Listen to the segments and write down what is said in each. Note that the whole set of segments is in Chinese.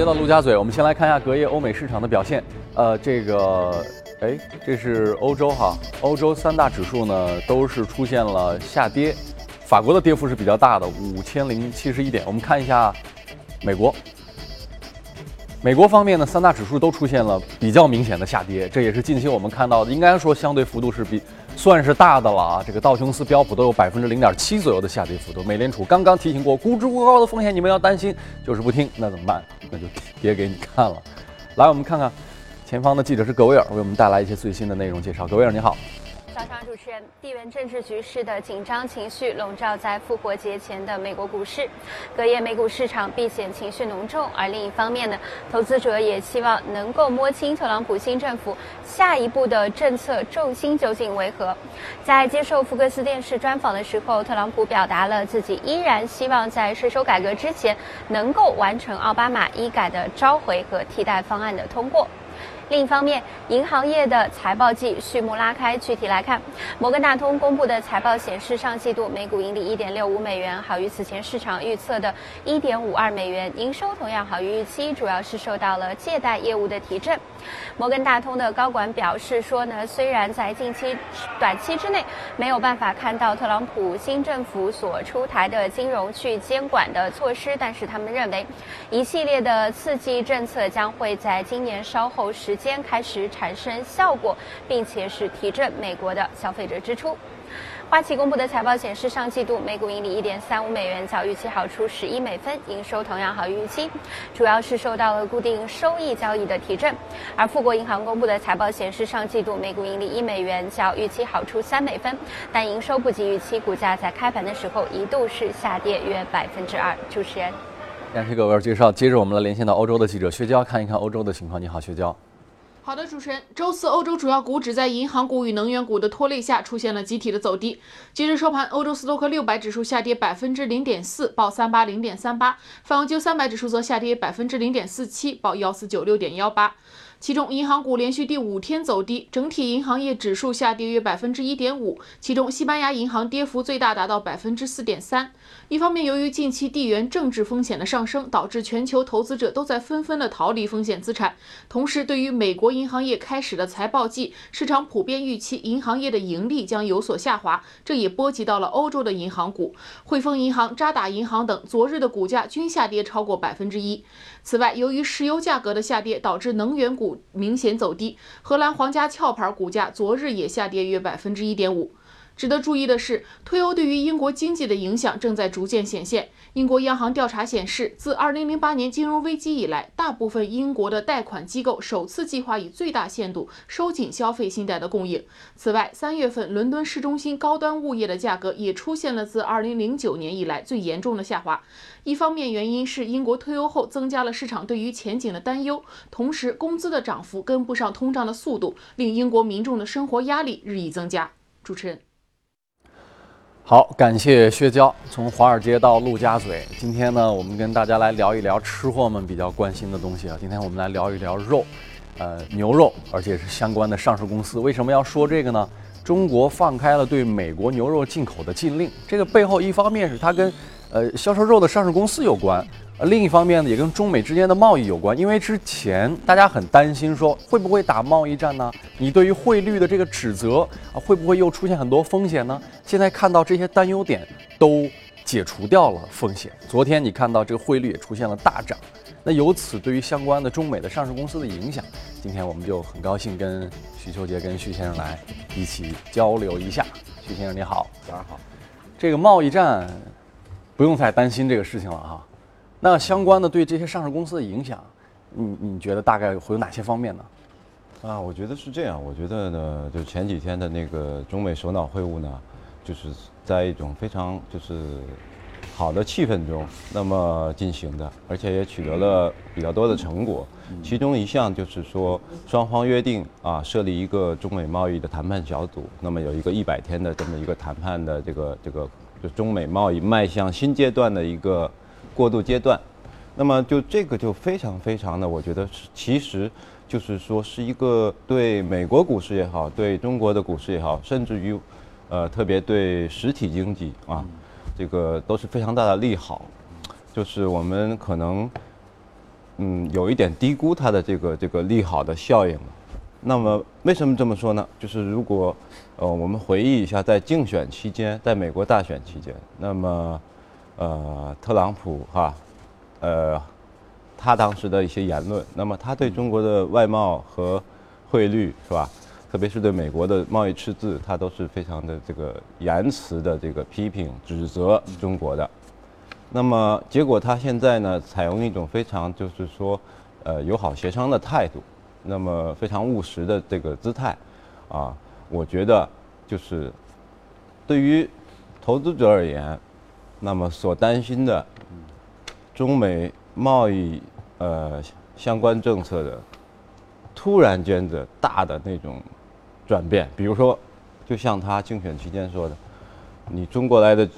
接到陆家嘴，我们先来看一下隔夜欧美市场的表现。呃，这个，哎，这是欧洲哈，欧洲三大指数呢都是出现了下跌，法国的跌幅是比较大的，五千零七十一点。我们看一下美国，美国方面呢，三大指数都出现了比较明显的下跌，这也是近期我们看到的，应该说相对幅度是比。算是大的了啊！这个道琼斯、标普都有百分之零点七左右的下跌幅度。美联储刚刚提醒过，估值过高的风险你们要担心，就是不听，那怎么办？那就跌给你看了。来，我们看看前方的记者是葛威尔，为我们带来一些最新的内容介绍。葛威尔，你好。早上，主持人，地缘政治局势的紧张情绪笼罩在复活节前的美国股市，隔夜美股市场避险情绪浓重。而另一方面呢，投资者也希望能够摸清特朗普新政府下一步的政策重心究竟为何。在接受福克斯电视专访的时候，特朗普表达了自己依然希望在税收改革之前能够完成奥巴马医改的召回和替代方案的通过。另一方面，银行业的财报季序幕拉开。具体来看，摩根大通公布的财报显示，上季度每股盈利一点六五美元，好于此前市场预测的一点五二美元，营收同样好于预期，主要是受到了借贷业务的提振。摩根大通的高管表示说呢，虽然在近期短期之内没有办法看到特朗普新政府所出台的金融去监管的措施，但是他们认为，一系列的刺激政策将会在今年稍后时。间开始产生效果，并且是提振美国的消费者支出。花旗公布的财报显示，上季度每股盈利一点三五美元，较预期好出十一美分，营收同样好于预期，主要是受到了固定收益交易的提振。而富国银行公布的财报显示，上季度每股盈利一美元，较预期好出三美分，但营收不及预期，股价在开盘的时候一度是下跌约百分之二。主持人，感谢各位介绍。接着我们来连线到欧洲的记者薛娇，看一看欧洲的情况。你好，薛娇。好的，主持人，周四欧洲主要股指在银行股与能源股的拖累下出现了集体的走低。截至收盘，欧洲斯托克六百指数下跌百分之零点四，报三八零点三八；泛欧三百指数则下跌百分之零点四七，报幺四九六点幺八。其中，银行股连续第五天走低，整体银行业指数下跌约百分之一点五。其中，西班牙银行跌幅最大，达到百分之四点三。一方面，由于近期地缘政治风险的上升，导致全球投资者都在纷纷的逃离风险资产；同时，对于美国银行业开始的财报季，市场普遍预期银行业的盈利将有所下滑，这也波及到了欧洲的银行股。汇丰银行、渣打银行等昨日的股价均下跌超过百分之一。此外，由于石油价格的下跌，导致能源股。明显走低，荷兰皇家壳牌股价昨日也下跌约百分之一点五。值得注意的是，退欧对于英国经济的影响正在逐渐显现。英国央行调查显示，自2008年金融危机以来，大部分英国的贷款机构首次计划以最大限度收紧消费信贷的供应。此外，三月份伦敦市中心高端物业的价格也出现了自2009年以来最严重的下滑。一方面，原因是英国退欧后增加了市场对于前景的担忧，同时工资的涨幅跟不上通胀的速度，令英国民众的生活压力日益增加。主持人。好，感谢薛娇。从华尔街到陆家嘴，今天呢，我们跟大家来聊一聊吃货们比较关心的东西啊。今天我们来聊一聊肉，呃，牛肉，而且是相关的上市公司。为什么要说这个呢？中国放开了对美国牛肉进口的禁令，这个背后一方面是它跟呃销售肉的上市公司有关。呃，另一方面呢，也跟中美之间的贸易有关，因为之前大家很担心说会不会打贸易战呢？你对于汇率的这个指责啊，会不会又出现很多风险呢？现在看到这些担忧点都解除掉了风险。昨天你看到这个汇率也出现了大涨，那由此对于相关的中美的上市公司的影响，今天我们就很高兴跟徐秋杰跟徐先生来一起交流一下。徐先生你好，早上好。这个贸易战不用太担心这个事情了哈。那相关的对这些上市公司的影响，你你觉得大概会有哪些方面呢？啊，我觉得是这样。我觉得呢，就前几天的那个中美首脑会晤呢，就是在一种非常就是好的气氛中那么进行的，而且也取得了比较多的成果。其中一项就是说，双方约定啊，设立一个中美贸易的谈判小组，那么有一个一百天的这么一个谈判的这个这个，就中美贸易迈向新阶段的一个。过渡阶段，那么就这个就非常非常的，我觉得，其实就是说是一个对美国股市也好，对中国的股市也好，甚至于，呃，特别对实体经济啊，这个都是非常大的利好。就是我们可能嗯有一点低估它的这个这个利好的效应了。那么为什么这么说呢？就是如果呃我们回忆一下，在竞选期间，在美国大选期间，那么呃特朗普哈呃他当时的一些言论，那么他对中国的外贸和汇率是吧？特别是对美国的贸易赤字，他都是非常的这个言辞的这个批评、指责中国的。那么结果他现在呢，采用一种非常就是说，呃友好协商的态度，那么非常务实的这个姿态，啊，我觉得就是对于投资者而言，那么所担心的中美贸易呃相关政策的突然间的大的那种转变，比如说，就像他竞选期间说的，你中国来的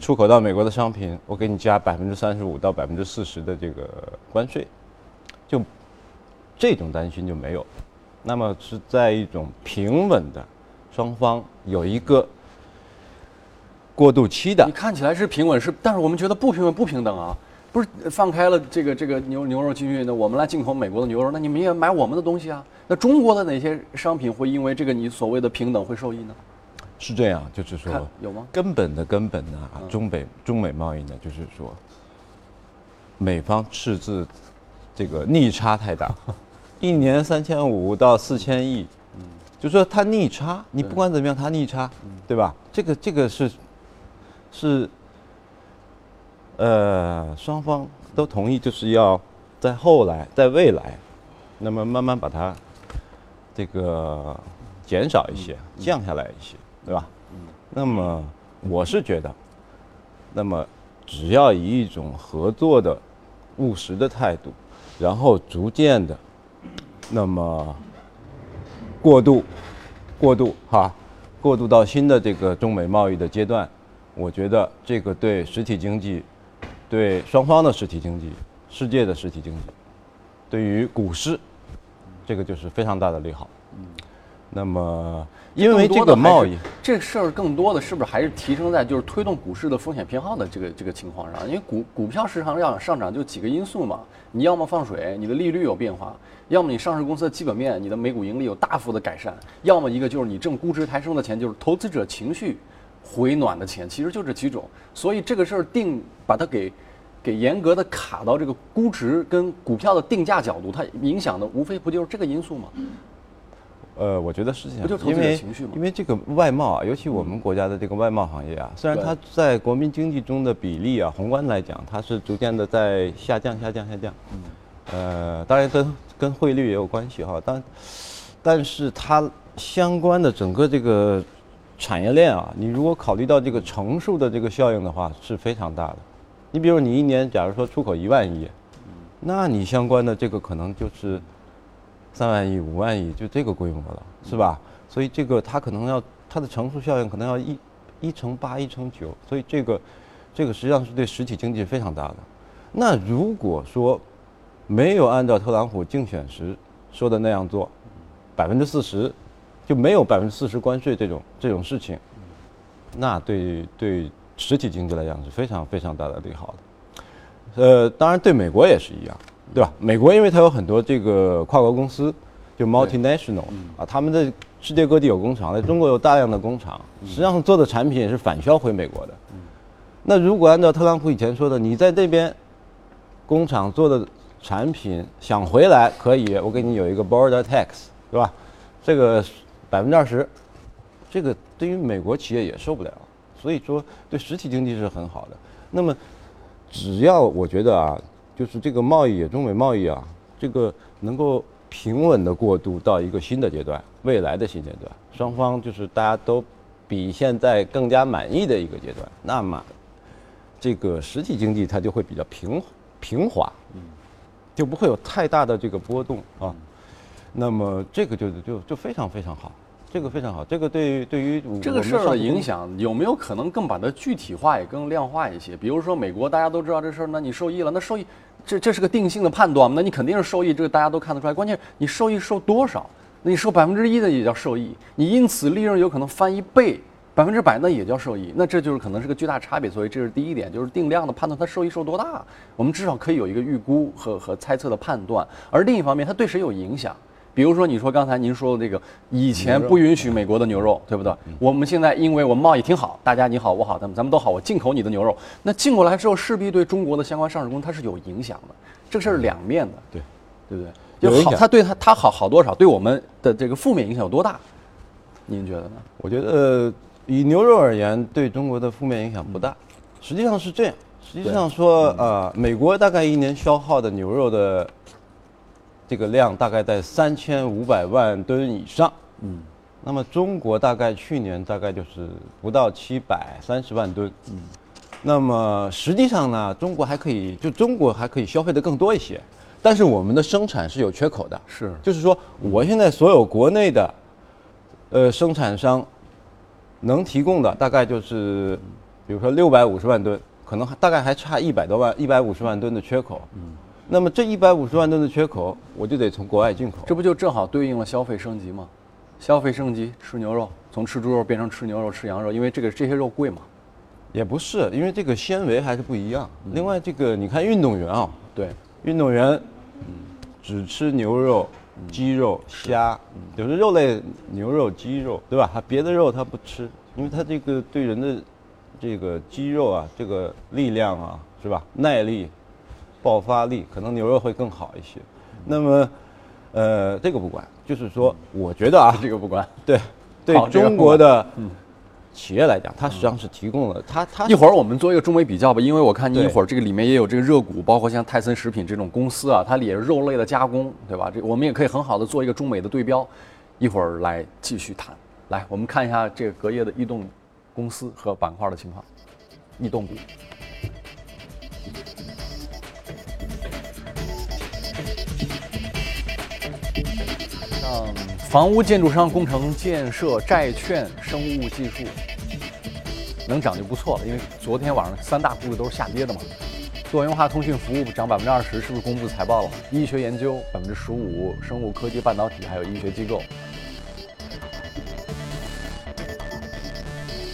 出口到美国的商品，我给你加百分之三十五到百分之四十的这个关税，就这种担心就没有。那么是在一种平稳的，双方有一个过渡期的你，看起来是平稳，是，但是我们觉得不平稳、不平等啊！不是放开了这个这个牛牛肉禁运的，我们来进口美国的牛肉，那你们也买我们的东西啊？那中国的哪些商品会因为这个你所谓的平等会受益呢？是这样，就是说有吗？根本的根本呢，啊中北中美贸易呢，就是说，美方赤字这个逆差太大，一年三千五到四千亿，嗯就说它逆差，你不管怎么样，它逆差，对吧？这个这个是是呃双方都同意，就是要在后来在未来，那么慢慢把它这个减少一些，降下来一些，对吧？那么我是觉得，那么只要以一种合作的、务实的态度，然后逐渐的，那么过渡、过渡哈，过渡到新的这个中美贸易的阶段，我觉得这个对实体经济、对双方的实体经济、世界的实体经济，对于股市，这个就是非常大的利好。嗯那么，因为这个贸易，这事儿更多的是不是还是提升在就是推动股市的风险偏好的这个这个情况上？因为股股票市场要想上涨，就几个因素嘛，你要么放水，你的利率有变化；要么你上市公司的基本面，你的每股盈利有大幅的改善；要么一个就是你挣估值抬升的钱，就是投资者情绪回暖的钱，其实就这几种。所以这个事儿定把它给。给严格的卡到这个估值跟股票的定价角度，它影响的无非不就是这个因素吗？呃，我觉得是这样，不就投资因为者情绪吗因为这个外贸啊，尤其我们国家的这个外贸行业啊，虽然它在国民经济中的比例啊，宏观来讲，它是逐渐的在下降、下降、下降。嗯呃，当然跟跟汇率也有关系哈，但但是它相关的整个这个产业链啊，你如果考虑到这个乘数的这个效应的话，是非常大的。你比如你一年假如说出口一万亿，那你相关的这个可能就是三万亿、五万亿，就这个规模了，是吧？所以这个它可能要它的乘数效应可能要一一乘八、一乘九，所以这个这个实际上是对实体经济非常大的。那如果说没有按照特朗普竞选时说的那样做，百分之四十就没有百分之四十关税这种这种事情，那对对实体经济来讲是非常非常大的利好的。呃，当然对美国也是一样，对吧？美国因为它有很多这个跨国公司，就 multinational 啊，他们在世界各地有工厂，在中国有大量的工厂，实际上做的产品也是返销回美国的。那如果按照特朗普以前说的，你在这边工厂做的产品想回来可以，我给你有一个 border tax，对吧？这个百分之二十，这个对于美国企业也受不了，所以说对实体经济是很好的。那么只要我觉得啊，就是这个贸易，中美贸易啊，这个能够平稳的过渡到一个新的阶段，未来的新阶段，双方就是大家都比现在更加满意的一个阶段，那么这个实体经济它就会比较平平滑，就不会有太大的这个波动啊。那么这个就就就非常非常好，这个非常好，这个对于对于这个事儿的影响有没有可能更把它具体化，也更量化一些？比如说美国，大家都知道这事儿，那你受益了，那受益，这这是个定性的判断嘛？那你肯定是受益，这个大家都看得出来。关键你受益受多少？那你受百分之一的也叫受益，你因此利润有可能翻一倍，百分之百那也叫受益，那这就是可能是个巨大差别。所以这是第一点，就是定量的判断它受益受多大，我们至少可以有一个预估和和猜测的判断。而另一方面，它对谁有影响？比如说你说刚才您说的这个，以前不允许美国的牛肉，对不对？我们现在因为我们贸易挺好，大家你好我好，咱们咱们都好，我进口你的牛肉，那进过来之后势必对中国的相关上市公司它是有影响的，这个事儿两面的，对对不对？就好，它对它它好好多少，对我们的这个负面影响有多大？您觉得呢？我觉得以牛肉而言，对中国的负面影响不大。实际上是这样，实际上说，呃，美国大概一年消耗的牛肉的这个量大概在三千五百万吨以上。嗯，那么中国大概去年大概就是不到七百三十万吨。嗯，那么实际上呢，中国还可以，就中国还可以消费的更多一些，但是我们的生产是有缺口的。是就是说，我现在所有国内的，呃，生产商能提供的大概就是，比如说六百五十万吨，可能还大概还差一百多万、一百五十万吨的缺口。嗯，那么这一百五十万吨的缺口，我就得从国外进口。这不就正好对应了消费升级吗？消费升级，吃牛肉，从吃猪肉变成吃牛肉、吃羊肉，因为这个这些肉贵嘛。也不是，因为这个纤维还是不一样。另外，这个你看运动员啊，对，运动员只吃牛肉、鸡肉、虾，就是肉类牛肉、鸡肉，对吧？他别的肉他不吃，因为他这个对人的这个肌肉啊，这个力量啊，是吧？耐力、爆发力，可能牛肉会更好一些。那么，呃，这个不管，就是说，我觉得啊，这个不管。对对中国的企业来讲，它实际上是提供了它它一会儿我们做一个中美比较吧，因为我看你一会儿这个里面也有这个热股，包括像泰森食品这种公司啊，它也是肉类的加工，对吧？这我们也可以很好的做一个中美的对标，一会儿来继续谈。来，我们看一下这个隔夜的异动公司和板块的情况，异动股。像房屋建筑商、工程建设、债券、生物技术，能涨就不错了。因为昨天晚上三大股指都是下跌的嘛。多元化通讯服务涨百分之二十，是不是公布财报了？医学研究百分之十五，生物科技、半导体还有医学机构。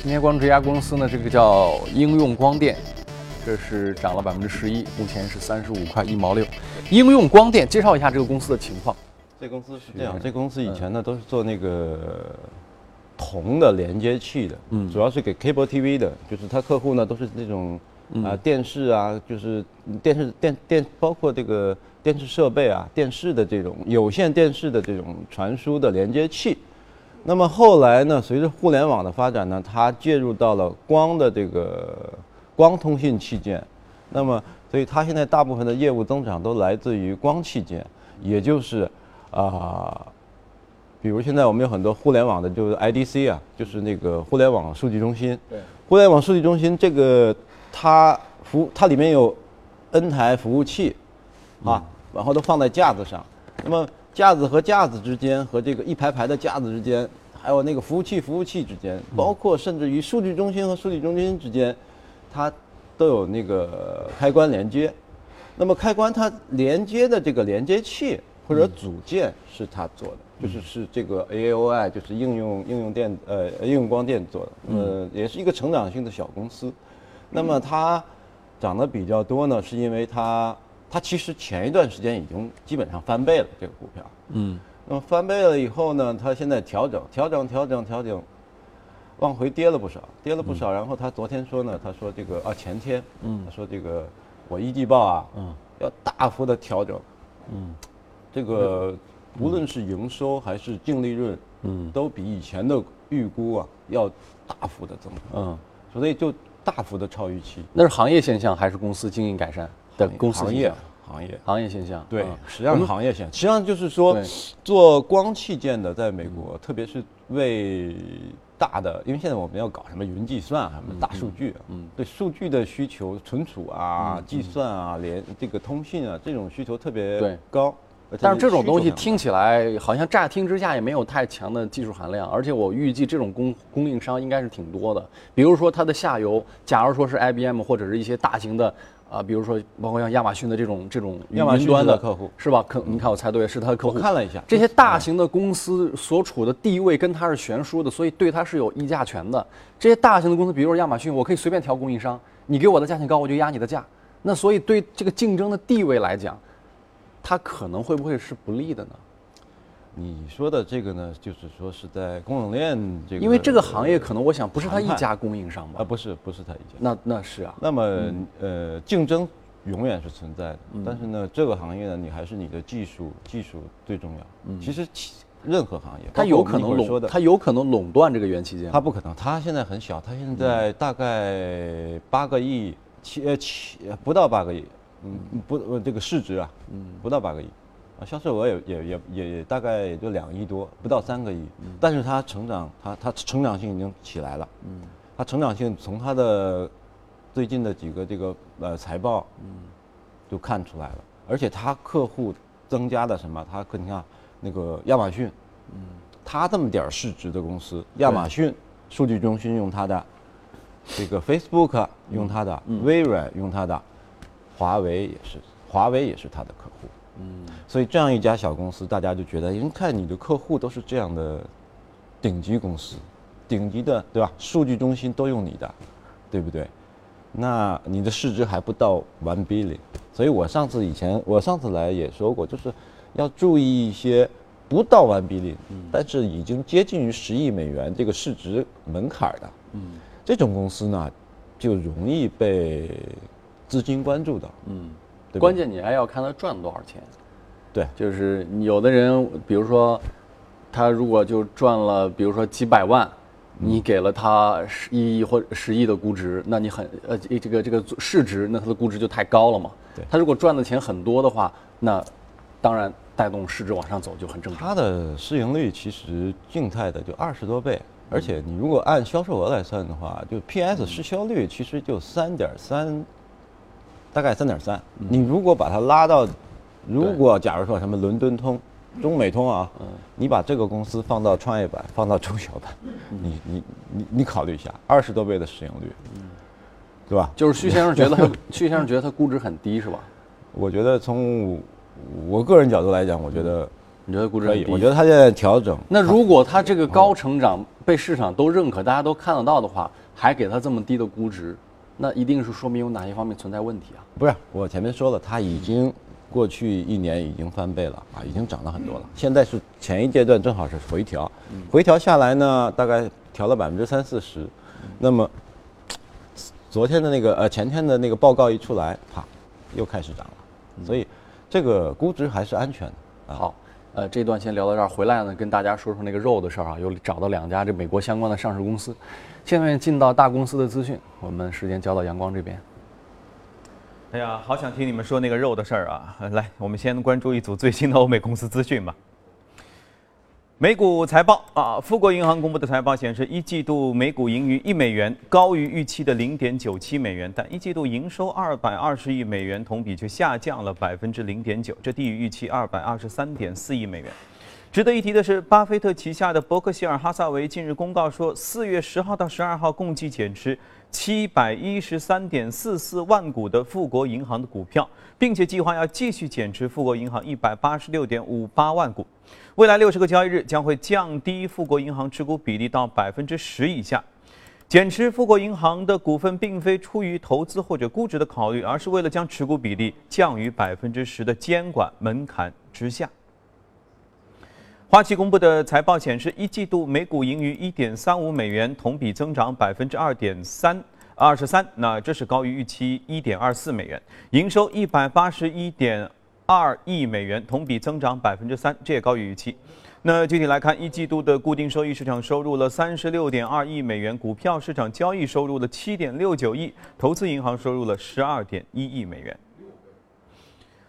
今天关注这家公司呢，这个叫应用光电，这是涨了百分之十一，目前是三十五块一毛六。应用光电，介绍一下这个公司的情况。这公司是这样，这公司以前呢都是做那个铜的连接器的，嗯，主要是给 cable TV 的，就是它客户呢都是那种啊、电视啊，就是电视电电包括这个电视设备啊，电视的这种有线电视的这种传输的连接器。那么后来呢，随着互联网的发展呢，它介入到了光的这个光通信器件，那么所以它现在大部分的业务增长都来自于光器件，也就是啊、比如现在我们有很多互联网的，就是 IDC 啊，就是那个互联网数据中心。对，互联网数据中心这个它服它里面有 N 台服务器，啊，然后都放在架子上。那么架子和架子之间，和这个一排排的架子之间，还有那个服务器服务器之间，包括甚至于数据中心和数据中心之间，它都有那个开关连接。那么开关它连接的这个连接器或者组件是他做的，就是是这个 AAOI，就是应用应用电呃应用光电做的，呃也是一个成长性的小公司。那么它涨得比较多呢，是因为它它其实前一段时间已经基本上翻倍了这个股票，嗯，那么翻倍了以后呢，它现在调整调整调整调整，往回跌了不少，跌了不少。然后他昨天说呢，他说这个啊前天，嗯，他说这个我一季报啊，嗯，要大幅的调整，嗯，这个无论是营收还是净利润，嗯，都比以前的预估啊要大幅的增长，嗯，所以就大幅的超预期。那是行业现象还是公司经营改善的？公司行业行业。行业现象？对嗯，实际上是行业现象，实际上就是说，做光器件的，在美国，特别是为大的，因为现在我们要搞什么云计算啊，什么大数据啊，嗯，对数据的需求、存储啊、计算啊、连这个通信啊，这种需求特别对。高。但是这种东西听起来好像乍听之下也没有太强的技术含量，而且我预计这种供供应商应该是挺多的。比如说它的下游，假如说是 IBM 或者是一些大型的啊，比如说包括像亚马逊的这种这种亚马逊云端的客户是吧？可你看我猜对，是他的客户。我看了一下这些大型的公司所处的地位跟它是悬殊的，所以对它是有议价权的。这些大型的公司，比如说亚马逊，我可以随便调供应商，你给我的价钱高，我就压你的价。那所以对这个竞争的地位来讲，它可能会不会是不利的呢？你说的这个呢，就是说是在供应链这个，因为这个行业可能我想不是他一家供应商吧啊，吧？不是不是他一家。那那是啊，那么呃，竞争永远是存在的，但是呢，这个行业呢，你还是你的技术技术最重要。其实其任何行业，它有可能垄，一会儿说的，它有可能垄断这个元器件。它不可能，它现在很小，它现在大概八个亿，七呃七呃不到八个亿，嗯不呃这个市值啊，嗯不到八个亿，啊销售额也也也也也大概也就两亿多，不到三个亿，嗯但是它成长，它它成长性已经起来了，嗯，它成长性从它的最近的几个这个呃财报，嗯，就看出来了，而且它客户增加的什么，它你看那个亚马逊，嗯，它这么点儿市值的公司，亚马逊数据中心用它的，这个 Facebook 用它的，微软用它的，华为也是，华为也是他的客户，嗯，所以这样一家小公司，大家就觉得，您看你的客户都是这样的顶级公司，顶级的对吧？数据中心都用你的，对不对？那你的市值还不到 one billion，所以我上次以前我上次来也说过，就是要注意一些不到 one billion，但是已经接近于十亿美元这个市值门槛的，嗯，这种公司呢，就容易被资金关注的，嗯，对关键你还要看他赚多少钱。对，就是有的人，比如说他如果就赚了，比如说几百万，你给了他十一亿或十亿的估值，那你很呃这个这个市值，那他的估值就太高了嘛。对他如果赚的钱很多的话，那当然带动市值往上走就很正常。它的市盈率其实静态的就二十多倍，而且你如果按销售额来算的话，就 PS 市销率其实就三点三，大概三点三。你如果把它拉到，如果假如说什么伦敦通、中美通啊，你把这个公司放到创业板，放到中小板，你你你你考虑一下，二十多倍的市盈率，对吧？就是徐先生觉得他，徐先生觉得它估值很低是吧？我觉得从我个人角度来讲，我觉得你觉得估值可以。我觉得它现在调整，那如果它这个高成长被市场都认可，大家都看得到的话，还给它这么低的估值，那一定是说明有哪些方面存在问题啊？不是，我前面说了，它已经过去一年已经翻倍了啊，已经涨了很多了。现在是前一阶段正好是回调，回调下来呢，大概调了百分之三四十。那么昨天的那个呃前天的那个报告一出来，啪，又开始涨了。所以这个估值还是安全的。啊，好，呃，这段先聊到这儿，回来呢跟大家说说那个肉的事儿啊，又找到两家这美国相关的上市公司。现在进到大公司的资讯，我们时间交到阳光这边。哎呀，好想听你们说那个肉的事儿啊！来，我们先关注一组最新的欧美公司资讯吧。美股财报啊，富国银行公布的财报显示，一季度每股盈余一美元，高于预期的零点九七美元，但一季度营收二百二十亿美元，同比却下降了百分之零点九，这低于预期二百二十三点四亿美元。值得一提的是，巴菲特旗下的伯克希尔哈萨韦近日公告说，四月十号到十二号共计减持七百一十三点四四万股的富国银行的股票，并且计划要继续减持富国银行一百八十六点五八万股。未来六十个交易日将会降低富国银行持股比例到百分之十以下。减持富国银行的股份，并非出于投资或者估值的考虑，而是为了将持股比例降于百分之十的监管门槛之下。花旗公布的财报显示，一季度每股盈余一点三五美元，同比增长百分之二点三二十三，那这是高于预期一点二四美元。营收一百八十一点二亿美元，同比增长百分之三，这也高于预期。那具体来看，一季度的固定收益市场收入了三十六点二亿美元，股票市场交易收入了七点六九亿，投资银行收入了十二点一亿美元。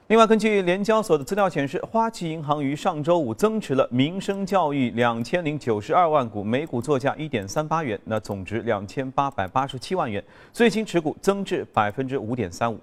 另外，根据联交所的资料显示，花旗银行于上周五增持了民生教育两千零九十二万股，每股作价一点三八元，那总值两千八百八十七万元，最新持股增至百分之五点三五。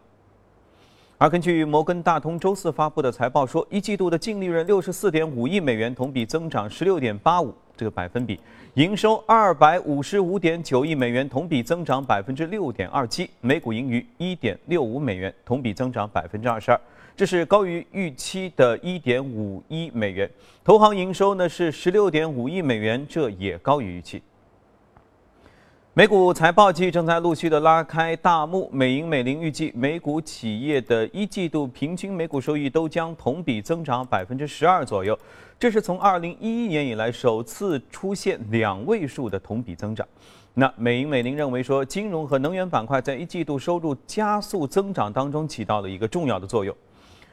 而根据摩根大通周四发布的财报说，一季度的净利润六十四点五亿美元，同比增长十六点八五，这个百分比。营收二百五十五点九亿美元，同比增长百分之六点二七，每股盈余一点六五美元，同比增长百分之二十二，这是高于预期的一点五一美元。投行营收呢是十六点五亿美元，这也高于预期。美股财报季正在陆续的拉开大幕，美银美林预计美股企业的一季度平均每股收益都将同比增长百分之十二左右，这是从二零一一年以来首次出现两位数的同比增长。那美银美林认为说，金融和能源板块在一季度收入加速增长当中起到了一个重要的作用。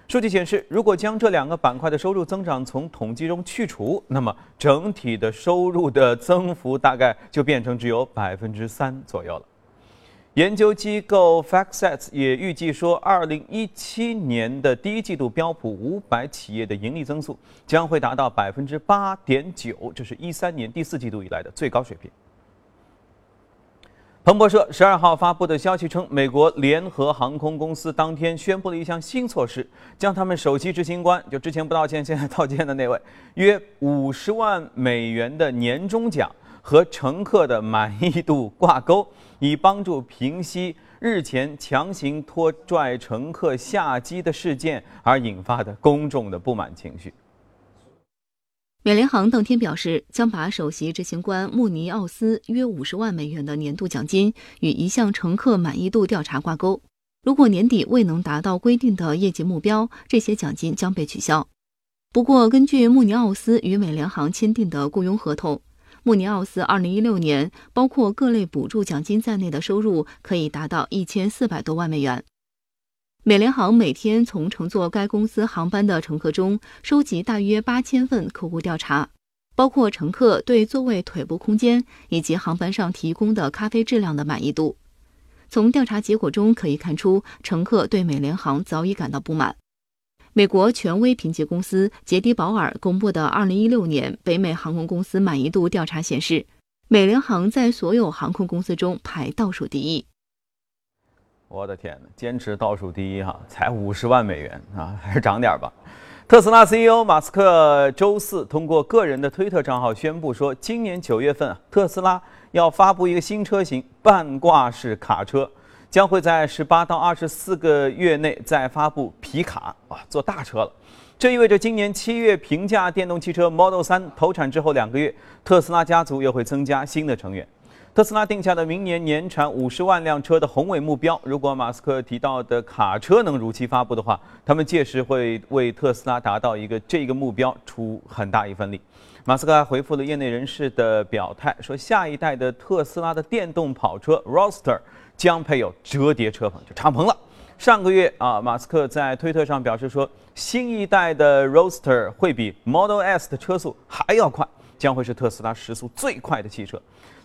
数据显示，如果将这两个板块的收入增长从统计中去除，那么整体的收入的增幅大概就变成只有百分之三左右了。研究机构 FactSet 也预计说，二零一七年的第一季度标普五百企业的盈利增速将会达到百分之八点九，这是一三年第四季度以来的最高水平。彭博社十二号发布的消息称，美国联合航空公司当天宣布了一项新措施，将他们首席执行官，就之前不道歉现在道歉的那位，约五十万美元的年终奖和乘客的满意度挂钩，以帮助平息日前强行拖拽乘客下机的事件而引发的公众的不满情绪。美联航当天表示，将把首席执行官穆尼奥斯约五十万美元的年度奖金与一项乘客满意度调查挂钩。如果年底未能达到规定的业绩目标，这些奖金将被取消。不过，根据穆尼奥斯与美联航签订的雇佣合同，穆尼奥斯二零一六年包括各类补助奖金在内的收入可以达到一千四百多万美元。美联航每天从乘坐该公司航班的乘客中收集大约八千份客户调查，包括乘客对座位腿部空间以及航班上提供的咖啡质量的满意度。从调查结果中可以看出，乘客对美联航早已感到不满。美国权威评级公司杰迪保尔公布的2016年北美航空公司满意度调查显示，美联航在所有航空公司中排倒数第一。我的天哪，坚持倒数第一哈，才五十万美元啊，还是涨点吧。特斯拉 CEO 马斯克周四通过个人的推特账号宣布说，今年九月份特斯拉要发布一个新车型——半挂式卡车，将会在十八到二十四个月内再发布皮卡啊，做大车了。这意味着今年七月平价电动汽车 Model 3投产之后两个月，特斯拉家族又会增加新的成员。特斯拉定下的明年年产五十万辆车的宏伟目标，如果马斯克提到的卡车能如期发布的话，他们届时会为特斯拉达到一个这个目标出很大一份力。马斯克还回复了业内人士的表态，说下一代的特斯拉的电动跑车 r o s t e r 将配有折叠车棚，就敞篷了。上个月啊，马斯克在推特上表示说，新一代的 r o s t e r 会比 Model S 的车速还要快，将会是特斯拉时速最快的汽车。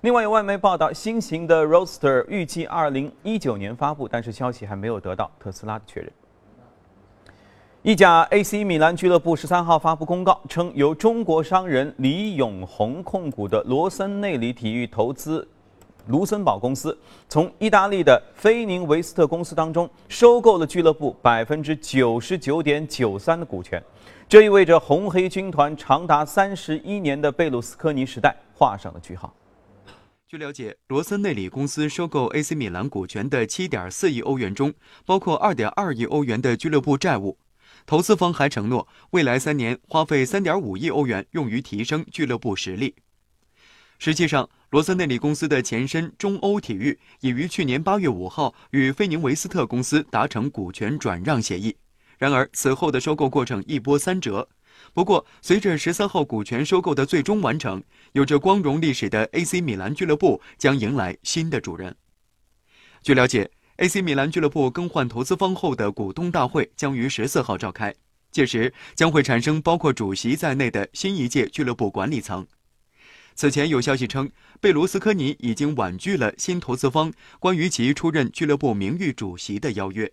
另外有外媒报道，新型的 Roadster 预计二零一九年发布，但是消息还没有得到特斯拉的确认。意甲 AC 米兰俱乐部十三号发布公告称，由中国商人李永红控股的罗森内里体育投资卢森堡公司，从意大利的菲宁维斯特公司当中收购了俱乐部百分之九十九点九三的股权，这意味着红黑军团长达三十一年的贝鲁斯科尼时代画上了句号。据了解，罗森内里公司收购 AC 米兰股权的7.4亿欧元中，包括2.2亿欧元的俱乐部债务。投资方还承诺，未来三年花费3.5亿欧元用于提升俱乐部实力。实际上，罗森内里公司的前身中欧体育已于去年8月5号与菲宁维斯特公司达成股权转让协议。然而，此后的收购过程一波三折。不过，随着十三号股权收购的最终完成，有着光荣历史的 AC 米兰俱乐部将迎来新的主人。据了解，AC 米兰俱乐部更换投资方后的股东大会将于十四号召开，届时将会产生包括主席在内的新一届俱乐部管理层。此前有消息称，贝卢斯科尼已经婉拒了新投资方关于其出任俱乐部名誉主席的邀约。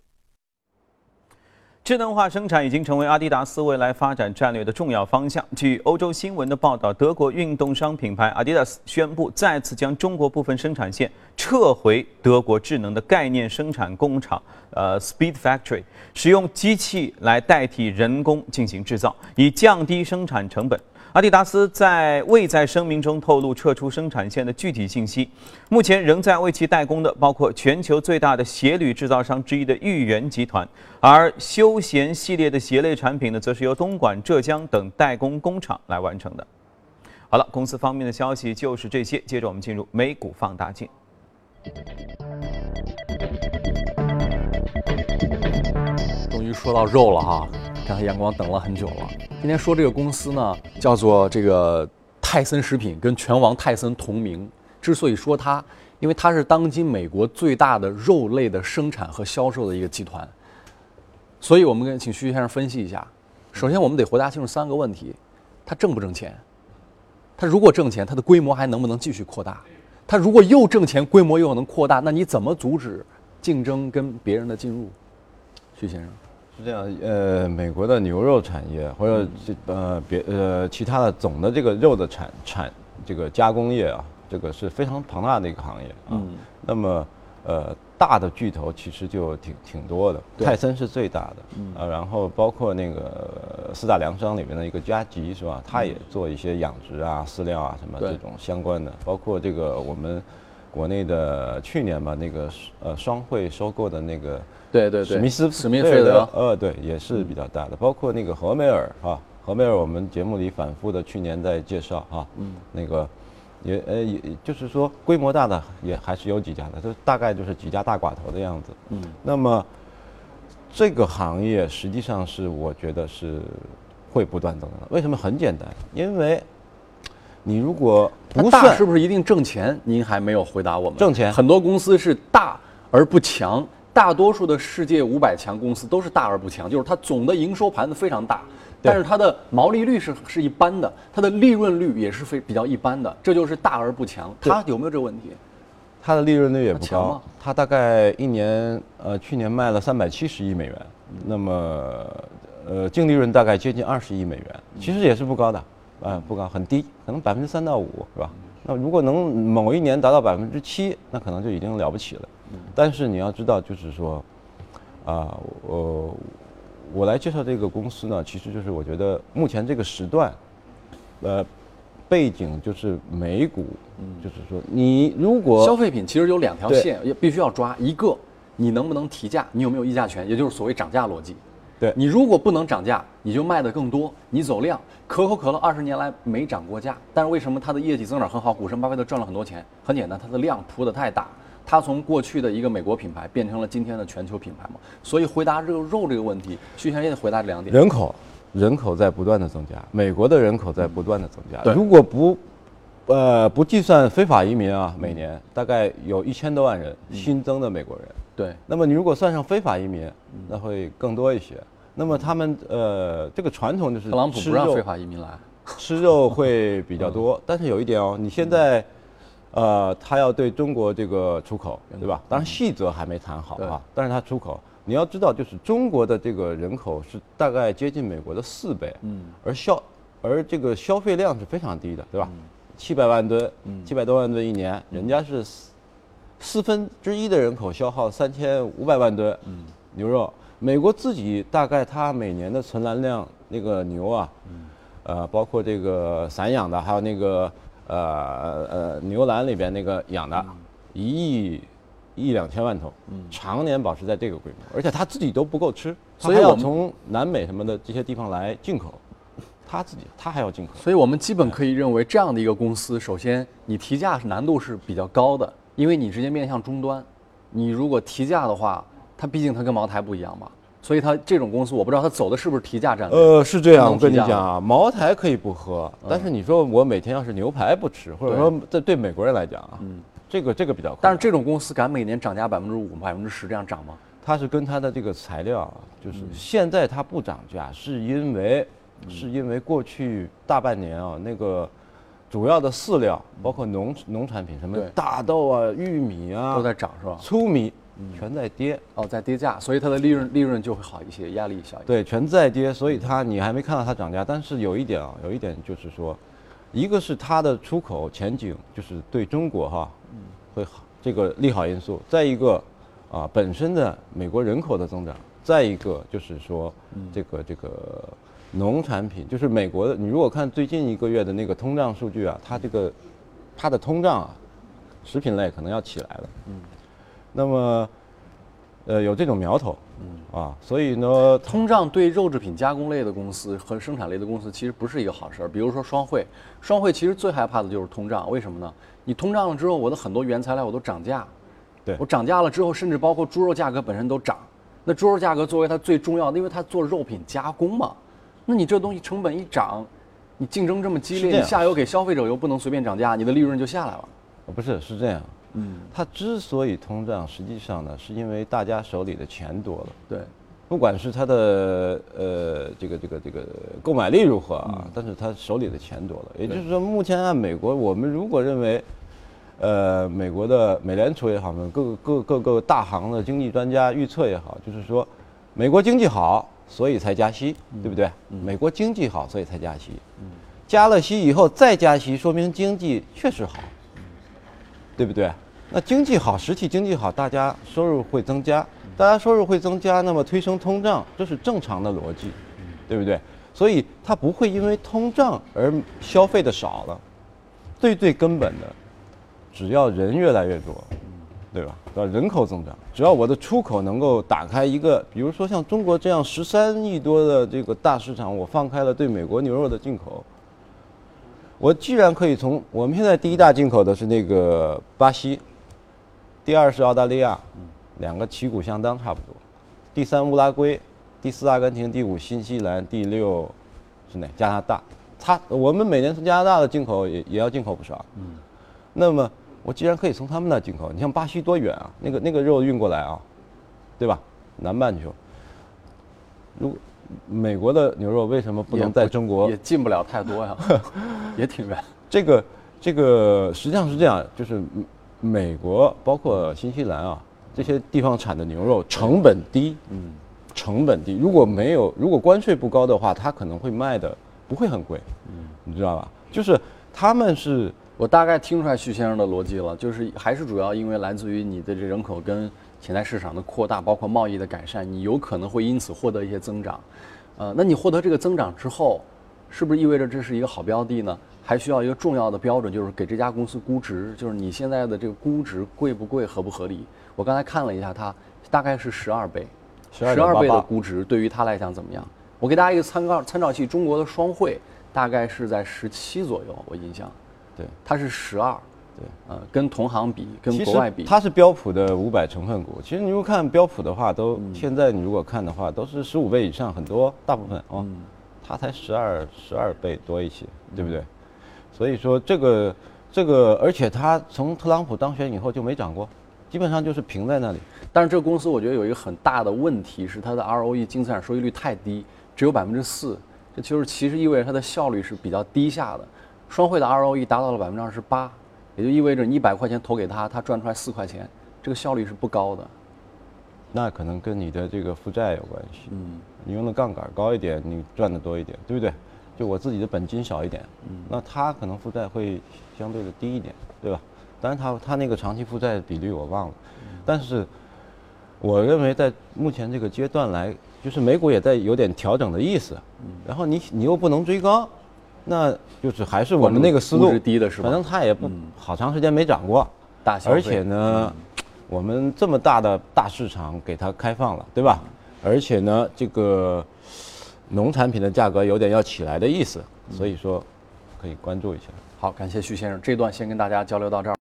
智能化生产已经成为阿迪达斯未来发展战略的重要方向。据欧洲新闻的报道，德国运动商品牌阿迪达斯宣布再次将中国部分生产线撤回德国智能的概念生产工厂，呃，Speed Factory，使用机器来代替人工进行制造，以降低生产成本。阿迪达斯在未在声明中透露撤出生产线的具体信息。目前仍在为其代工的包括全球最大的鞋履制造商之一的豫园集团，而休闲系列的鞋类产品呢，则是由东莞、浙江等代工工厂来完成的。好了，公司方面的消息就是这些。接着我们进入美股放大镜。终于说到肉了哈，看看阳光等了很久了。今天说这个公司呢，叫做这个泰森食品，跟拳王泰森同名。之所以说它，因为它是当今美国最大的肉类的生产和销售的一个集团。所以我们跟请徐先生分析一下。首先，我们得回答清楚三个问题：它挣不挣钱？它如果挣钱，它的规模还能不能继续扩大？它如果又挣钱，规模又能扩大，那你怎么阻止竞争跟别人的进入？徐先生，是这样，呃，美国的牛肉产业或者这呃别呃其他的总的这个肉的产产这个加工业啊，这个是非常庞大的一个行业啊。嗯那么呃大的巨头其实就挺挺多的，泰森是最大的，呃，然后包括那个四大粮商里面的一个嘉吉是吧？它也做一些养殖啊、饲料啊什么这种相关的，包括这个我们国内的去年吧那个呃双汇收购的那个。对对对，史密斯史密菲德，呃，对，也是比较大的，包括那个何梅尔啊，何梅尔我们节目里反复的去年在介绍哈，嗯，那个也呃也就是说规模大的也还是有几家的，就大概就是几家大寡头的样子，嗯，那么这个行业实际上是我觉得是会不断增长的，为什么？很简单，因为你如果不算是不是一定挣钱？您还没有回答我们。挣钱。很多公司是大而不强，大多数的世界五百强公司都是大而不强，就是它总的营收盘子非常大，但是它的毛利率是是一般的，它的利润率也是非比较一般的，这就是大而不强。它有没有这个问题？它的利润率也不高它大概一年呃去年卖了三百七十亿美元，那么呃净利润大概接近二十亿美元，其实也是不高的，啊、不高，很低，可能百分之三到五是吧？那如果能某一年达到百分之七，那可能就已经了不起了。但是你要知道，就是说，啊、我我来介绍这个公司呢，其实就是我觉得目前这个时段，呃，背景就是美股，就是说你如果消费品其实有两条线，也必须要抓。一个，你能不能提价？你有没有议价权？也就是所谓涨价逻辑。对你如果不能涨价，你就卖的更多，你走量。可口可乐二十年来没涨过价，但是为什么它的业绩增长很好？股神巴菲特赚了很多钱，很简单，它的量铺的太大。它从过去的一个美国品牌变成了今天的全球品牌嘛。所以回答这个肉这个问题，徐先生也得回答这两点。人口人口在不断的增加，美国的人口在不断的增加。对如果不呃不计算非法移民啊，每年大概有一千多万人新增的美国人。对，那么你如果算上非法移民，那会更多一些。那么他们呃这个传统就是特朗普不让非法移民来。吃肉会比较多，但是有一点哦，你现在，呃，他要对中国这个出口，对吧？当然细则还没谈好啊，但是他出口，你要知道，就是中国的这个人口是大概接近美国的四倍，嗯，而消而这个消费量是非常低的，对吧？七百万吨，七百多万吨一年，人家是四四分之一的人口消耗三千五百万吨牛肉，美国自己大概它每年的存栏量那个牛啊，呃，包括这个散养的，还有那个呃呃牛栏里边那个养的，一亿一两千万头，常年保持在这个规模，而且它自己都不够吃，所以要从南美什么的这些地方来进口，他自己他还要进口。所以我们基本可以认为，这样的一个公司，首先你提价是难度是比较高的，因为你直接面向终端，你如果提价的话，它毕竟它跟茅台不一样嘛，所以它这种公司，我不知道它走的是不是提价战略。呃，是这样，我跟你讲啊，茅台可以不喝，但是你说我每天要是牛排不吃，或者说这对美国人来讲啊，这个这个比较，但是这种公司敢每年涨价百分之五、百分之十这样涨吗？它是跟它的这个材料啊，就是现在它不涨价，是因为是因为过去大半年啊，那个主要的饲料，包括农农产品，什么大豆啊、玉米啊，都在涨是吧？粗米全在跌，哦，在跌价，所以它的利润利润就会好一些，压力小一些。对，全在跌，所以它你还没看到它涨价，但是有一点啊，有一点就是说，一个是它的出口前景，就是对中国哈，会好这个利好因素；再一个啊，本身的美国人口的增长；再一个就是说，这个这个农产品，就是美国的。你如果看最近一个月的那个通胀数据啊，它这个它的通胀啊，食品类可能要起来了。嗯。那么，呃，有这种苗头。嗯。啊，所以呢，通胀对肉制品加工类的公司和生产类的公司其实不是一个好事儿。比如说双汇，双汇其实最害怕的就是通胀。为什么呢？你通胀了之后，我的很多原材料我都涨价。对。我涨价了之后，甚至包括猪肉价格本身都涨。那猪肉价格作为它最重要的，因为它做肉品加工嘛。那你这东西成本一涨，你竞争这么激烈，你下游给消费者又不能随便涨价，你的利润就下来了。不是，是这样。嗯，它之所以通胀，实际上呢，是因为大家手里的钱多了。对，不管是它的呃这个这个这个购买力如何啊，但是它手里的钱多了。也就是说，目前按美国，我们如果认为，呃，美国的美联储也好，各个各各个大行的经济专家预测也好，就是说，美国经济好。所以才加息，对不对？美国经济好，所以才加息。加了息以后再加息，说明经济确实好，对不对？那经济好，实体经济好，大家收入会增加，大家收入会增加，那么推升通胀，这是正常的逻辑，对不对？所以它不会因为通胀而消费的少了。最最根本的，只要人越来越多。对吧？到人口增长，只要我的出口能够打开一个，比如说像中国这样十三亿多的这个大市场，我放开了对美国牛肉的进口，我既然可以从我们现在第一大进口的是那个巴西，第二是澳大利亚，两个旗鼓相当差不多，第三乌拉圭，第四阿根廷，第五新西兰，第六是哪？加拿大。它我们每年从加拿大的进口也也要进口不少。嗯，那么。我既然可以从他们那进口，你像巴西多远啊？那个那个肉运过来啊，对吧？南半球。如美国的牛肉为什么不能在中国？也进不了太多呀，也挺远。这个这个实际上是这样，就是美国包括新西兰啊这些地方产的牛肉成本低，嗯，成本低。如果没有如果关税不高的话，它可能会卖的不会很贵，嗯，你知道吧？就是他们是。我大概听出来徐先生的逻辑了，就是还是主要因为来自于你的这人口跟潜在市场的扩大，包括贸易的改善，你有可能会因此获得一些增长。呃，那你获得这个增长之后，是不是意味着这是一个好标的呢？还需要一个重要的标准，就是给这家公司估值，就是你现在的这个估值贵不贵，合不合理？我刚才看了一下，它大概是十二倍，十二倍的估值对于它来讲怎么样？我给大家一个参考参照系，中国的双汇大概是在十七左右，我印象。对，它是十二，对，呃，跟同行比，跟国外比，它是标普的五百成分股。其实你如果看标普的话，都现在你如果看的话，都是十五倍以上，很多大部分哦，它才十二十二倍多一些，对不对？所以说这个这个，而且它从特朗普当选以后就没涨过，基本上就是平在那里。但是这个公司我觉得有一个很大的问题是它的 ROE 净资产收益率太低，只有百分之四，这就是其实意味着它的效率是比较低下的。双汇的 ROE 达到了百分之二十八，也就意味着你一百块钱投给他，他赚出来四块钱，这个效率是不高的。那可能跟你的这个负债有关系。嗯，你用的杠杆高一点，你赚的多一点，对不对？就我自己的本金少一点，嗯，那他可能负债会相对的低一点，对吧？当然他他那个长期负债比率我忘了，但是我认为在目前这个阶段来，就是美股也在有点调整的意思。嗯，然后你你又不能追高。那就是还是我们那个思路，反正它也不好长时间没涨过，而且呢，我们这么大的大市场给它开放了，对吧？而且呢，这个农产品的价格有点要起来的意思，所以说可以关注一下。好，感谢徐先生，这段先跟大家交流到这儿。